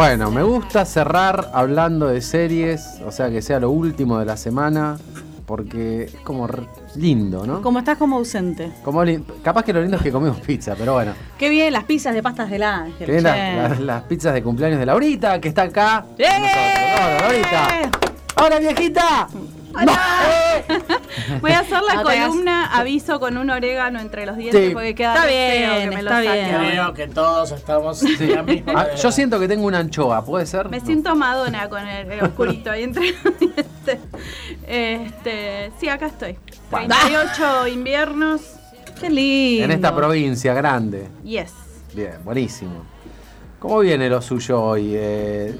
Bueno, me gusta cerrar hablando de series, o sea que sea lo último de la semana, porque es como lindo, ¿no? Como estás como ausente. Como capaz que lo lindo es que comimos pizza, pero bueno. Qué bien las pizzas de pastas del ángel. Que bien las pizzas de cumpleaños de Laurita, que está acá. con ¡Eh! nosotros. Hola, Laurita. ¡Hola, viejita! Voy a hacer la No columna aviso con un orégano entre los dientes Sí. porque queda Está bien, feo que me lo está bien. Creo que todos estamos en la misma. Ah, yo siento que tengo una anchoa, ¿puede ser? Me siento Madonna con el, el oscurito ahí entre los dientes. Este, sí, acá estoy. 38 inviernos. Qué lindo. En esta provincia grande. Yes. Bien, buenísimo. ¿Cómo viene lo suyo hoy? Eh,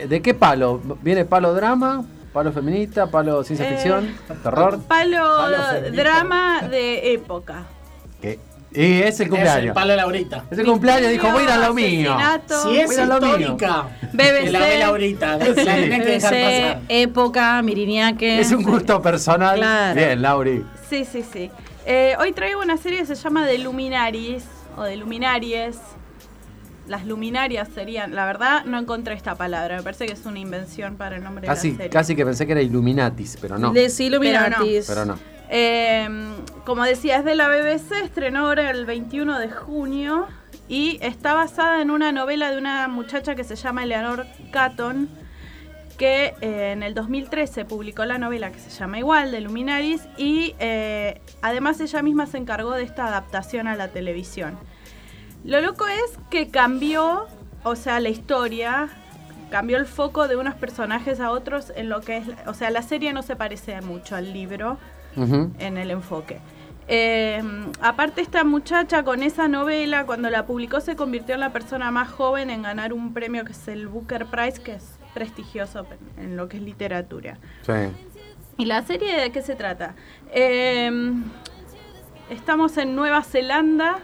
eh, ¿De qué palo? ¿Viene palo drama? ¿Palo feminista? ¿Palo ciencia Eh, ficción? ¿Terror? Palo, drama de época. ¿Qué? Y es el Es el cumpleaños. palo de Laurita. Es el cumpleaños, dijo, voy a ir a lo mío. Si es Mira lo mío. histórica, BBC. la ve Laurita. La tenés que dejar BBC, pasar. época, Miriniaque. Es un gusto personal. Claro. Bien, Lauri. Sí, sí, sí. Eh, hoy traigo una serie que se llama The Luminaries o The Luminaries. Las luminarias serían, la verdad no encontré esta palabra, me parece que es una invención para el nombre de Casi, la serie. casi que pensé que era Illuminatis, pero no. Les Illuminatis. Pero no. Eh, como decía, es de la BBC, estrenó ahora el 21 de junio y está basada en una novela de una muchacha que se llama Eleanor Catton, que eh, en el 2013 publicó la novela que se llama igual, de Luminaris, y eh, además ella misma se encargó de esta adaptación a la televisión. Lo loco es que cambió, o sea, la historia, cambió el foco de unos personajes a otros en lo que es, o sea, la serie no se parece mucho al libro en el enfoque. Eh, aparte esta muchacha con esa novela, cuando la publicó, se convirtió en la persona más joven en ganar un premio que es el Booker Prize, que es prestigioso en lo que es literatura. Sí. ¿Y la serie de qué se trata? Eh, estamos en Nueva Zelanda,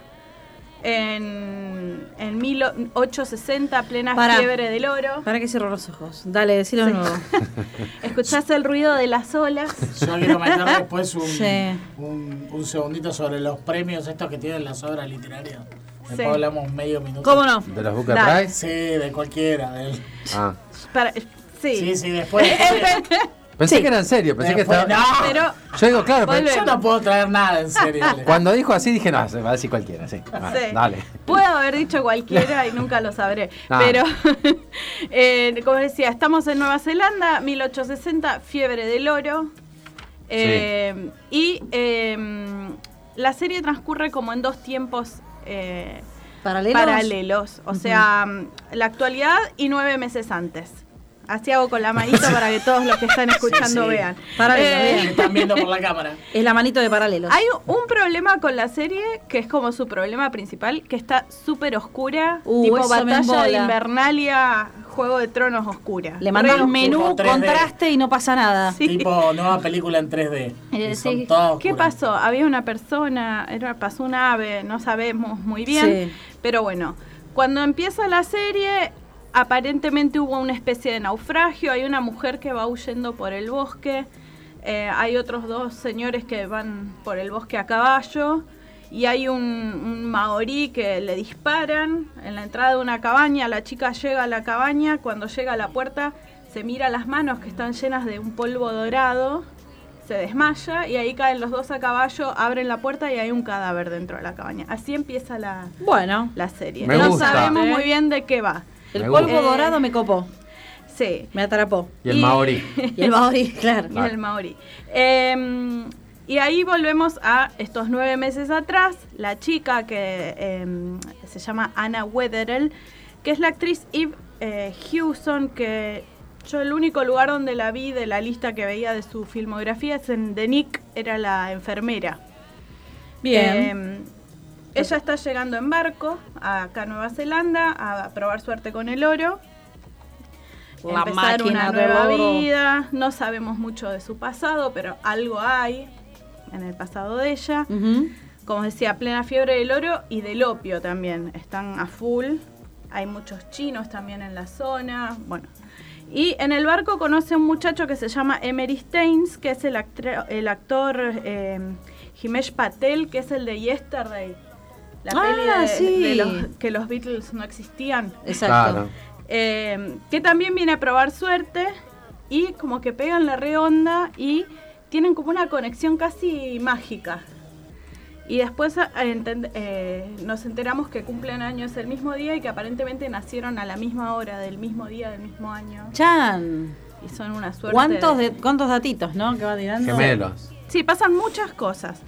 en, en 1860, plena Pará. fiebre del oro. Para que cierro los ojos. Dale, decilo de nuevo. Escuchás el ruido de las olas. Yo quiero meter después un, Sí. un, un segundito sobre los premios estos que tienen las obras literarias. Después Sí. hablamos medio minuto. ¿Cómo no? ¿De los Booker. Prize? Sí, de cualquiera. Ah. Para- sí. Sí, sí, después. Pensé Sí. que era en serio, pensé que estaba. no, Pero Yo digo, claro, pero yo no puedo traer nada en serio. Cuando dijo así dije, no, se va a decir cualquiera, sí. Sí. Dale. Puedo haber dicho cualquiera y nunca lo sabré. Pero, eh, como decía, estamos en Nueva Zelanda, 1860, fiebre del oro. Eh, Y eh, la serie transcurre como en dos tiempos eh, ¿Paralelos? paralelos. O sea, la actualidad y nueve meses antes. Así hago con la manito para que todos los que están escuchando sí. vean. Paralelos, Eh, están viendo por la cámara. Es la manito de paralelos. hay un problema con la serie que es como su problema principal, que está súper oscura, Uh, tipo batalla de. Invernalia, Juego de Tronos oscura. Le un menú, tipo 3D. contraste y no pasa nada. Sí. Tipo nueva película en 3D. Eh, Y son todas ¿Qué pasó? Había una persona, era, pasó un ave, no sabemos muy bien, Sí. pero bueno, cuando empieza la serie, aparentemente hubo una especie de naufragio, hay una mujer que va huyendo por el bosque, eh, hay otros dos señores que van por el bosque a caballo, y hay un, un maorí que le disparan en la entrada de una cabaña, la chica llega a la cabaña, cuando llega a la puerta se mira las manos que están llenas de un polvo dorado, se desmaya y ahí caen los dos a caballo, abren la puerta y hay un cadáver dentro de la cabaña. Así empieza la, Bueno, la serie. Me no gusta. sabemos muy bien de qué va. El polvo gusta. dorado me copó. Sí. Me atrapó. Y el Y- Maori. Y el maori, claro. Y el maorí. Eh, y ahí volvemos a estos nueve meses atrás, la chica que eh, se llama Anna Wetherell, que es la actriz Eve eh, Hewson, que yo el único lugar donde la vi de la lista que veía de su filmografía es en The Nick, era la enfermera. Bien. Ella está llegando en barco acá a Nueva Zelanda a probar suerte con el oro. La empezar una nueva oro. vida. No sabemos mucho de su pasado, pero algo hay en el pasado de ella. Como decía, plena fiebre del oro y del opio también. Están a full. Hay muchos chinos también en la zona. Bueno. Y en el barco conoce a un muchacho que se llama Emery Staines, que es el actor eh, Himesh Patel, que es el de Yesterday. La Ah, peli de, sí. de los, que los Beatles no existían. Exacto. Claro. Eh, que también viene a probar suerte y como que pegan la redonda y tienen como una conexión casi mágica. Y después eh, nos enteramos que cumplen años el mismo día y que aparentemente nacieron a la misma hora, del mismo día, del mismo año. Chan. Y son una suerte. ¿Cuántos, de, ¿Cuántos datitos, no? Que va tirando. Gemelos. Sí, pasan muchas cosas.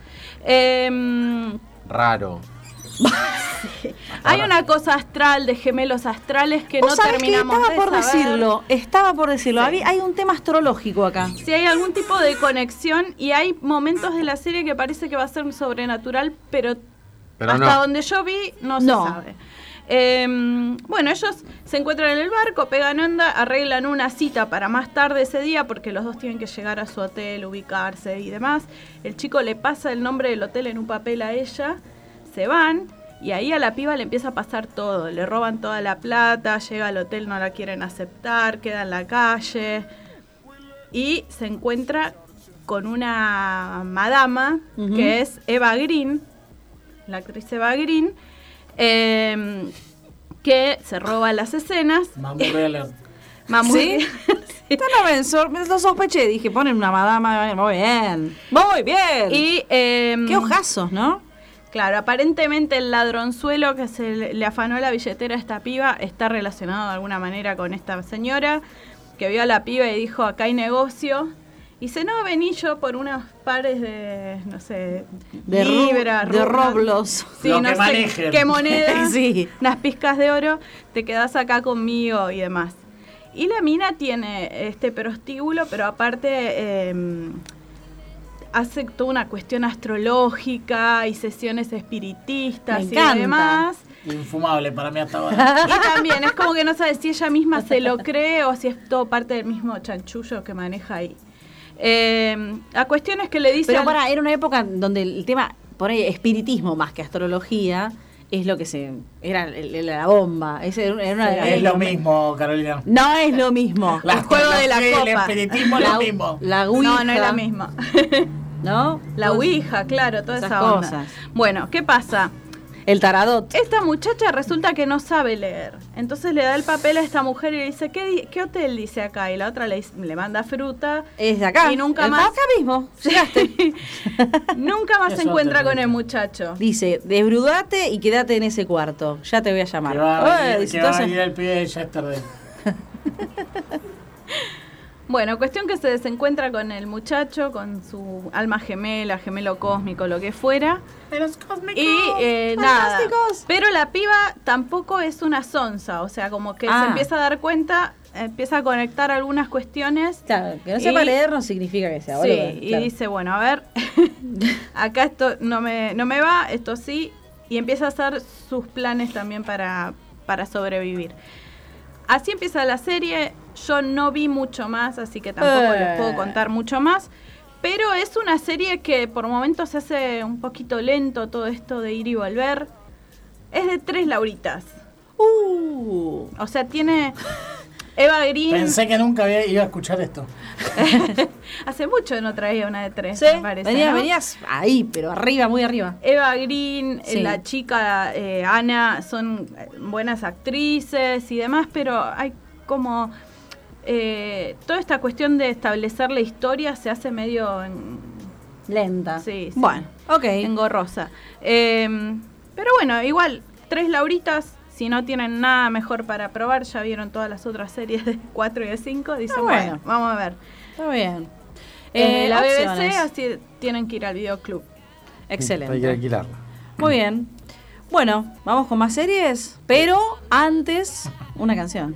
Em, Raro. hay una cosa astral de gemelos astrales que ¿Vos no sabés que terminamos estaba de por saber. decirlo, estaba por decirlo. Sí. Hay un tema astrológico acá. si hay algún tipo de conexión y hay momentos de la serie que parece que va a ser sobrenatural, pero, Pero hasta no. donde yo vi no, No. se sabe. Eh, bueno, ellos se encuentran en el barco, pegan onda, arreglan una cita para más tarde ese día porque los dos tienen que llegar a su hotel, ubicarse y demás. El chico le pasa el nombre del hotel en un papel a ella, se van y ahí a la piba le empieza a pasar todo. Le roban toda la plata, llega al hotel, no la quieren aceptar, queda en la calle y se encuentra con una madama que es Eva Green, la actriz Eva Green, eh, que se roba las escenas. Mamurri alert. Mamu- ¿Sí? Esto no lo sospeché. Dije, ponen una madama. Muy bien. Muy bien. y eh, Qué ojazos, ¿no? Claro, aparentemente el ladronzuelo que se le, afanó la billetera a esta piba está relacionado de alguna manera con esta señora que vio a la piba y dijo, acá hay negocio. Y dice, no, vení yo por unos pares de, no sé, De libras, de rublas". roblos. Sí, Lo no que sé manejen. qué moneda, Sí. unas pizcas de oro, te quedás acá conmigo y demás. Y la mina tiene este prostíbulo, pero aparte eh, hace toda una cuestión astrológica y sesiones espiritistas Me y encanta. demás. Infumable para mí hasta ahora. Y también es como que no sabe si ella misma se lo cree o si es todo parte del mismo chanchullo que maneja ahí. Eh, la cuestión es que le dice... Pero para, era una época donde el tema, por ahí, espiritismo más que astrología, es lo que se. Era la bomba. Es, era una- Es lo mismo, Carolina. No es lo mismo. La El juego de la copa. El espiritismo es La- lo mismo. La ouija. No, no es la misma. ¿No? La Ouija, claro, toda Esas esa onda. cosas. Bueno, ¿qué pasa? El taradot. Esta muchacha resulta que no sabe leer. Entonces le da el papel a esta mujer y le dice, ¿qué, di- qué hotel dice acá? Y la otra le, le manda fruta. Es de acá. Y nunca El- más. Acá mismo. Llegaste. Nunca más se encuentra con el muchacho. Dice, desbrudate y quédate en ese cuarto. Ya te voy a llamar. Que va, a venir- dice, que va a entonces- venir el pibe de Yesterday. Bueno, cuestión que se desencuentra con el muchacho, con su alma gemela, gemelo cósmico, lo que fuera. Y eh, nada. Fantásticos. Pero la piba tampoco es una sonza, o sea, como que Ah. se empieza a dar cuenta, empieza a conectar algunas cuestiones. Claro, que no sepa Y- leer no significa que sea Sí, y dice, bueno, a ver, acá esto no me, no me va, esto sí, y empieza a hacer sus planes también para, para sobrevivir. Así empieza la serie, yo no vi mucho más, así que tampoco Eh. les puedo contar mucho más, pero es una serie que por momentos se hace un poquito lento todo esto de ir y volver. Es de tres lauritas, Uh, o sea, tiene Eva Green, Pensé que nunca había, iba a escuchar esto. hace mucho no traía una de tres, sí, me parece. venías, ¿no? venías ahí, pero arriba, muy arriba. Eva Green, Sí. la chica eh, Ana son eh, buenas actrices y demás, pero hay como eh, toda esta cuestión de establecer la historia se hace medio en- Lenta. Sí, sí. Bueno, ok. engorrosa. Eh, pero bueno, igual, tres lauritas, si no tienen nada mejor para probar, ya vieron todas las otras series de 4 y de 5, dicen, Ah, bueno. bueno. vamos a ver. Está bien. Eh, la BBC, así tienen que ir al videoclub. Hay que Excelente. alquilarla. Muy bien. Bueno, vamos con más series, pero antes una canción.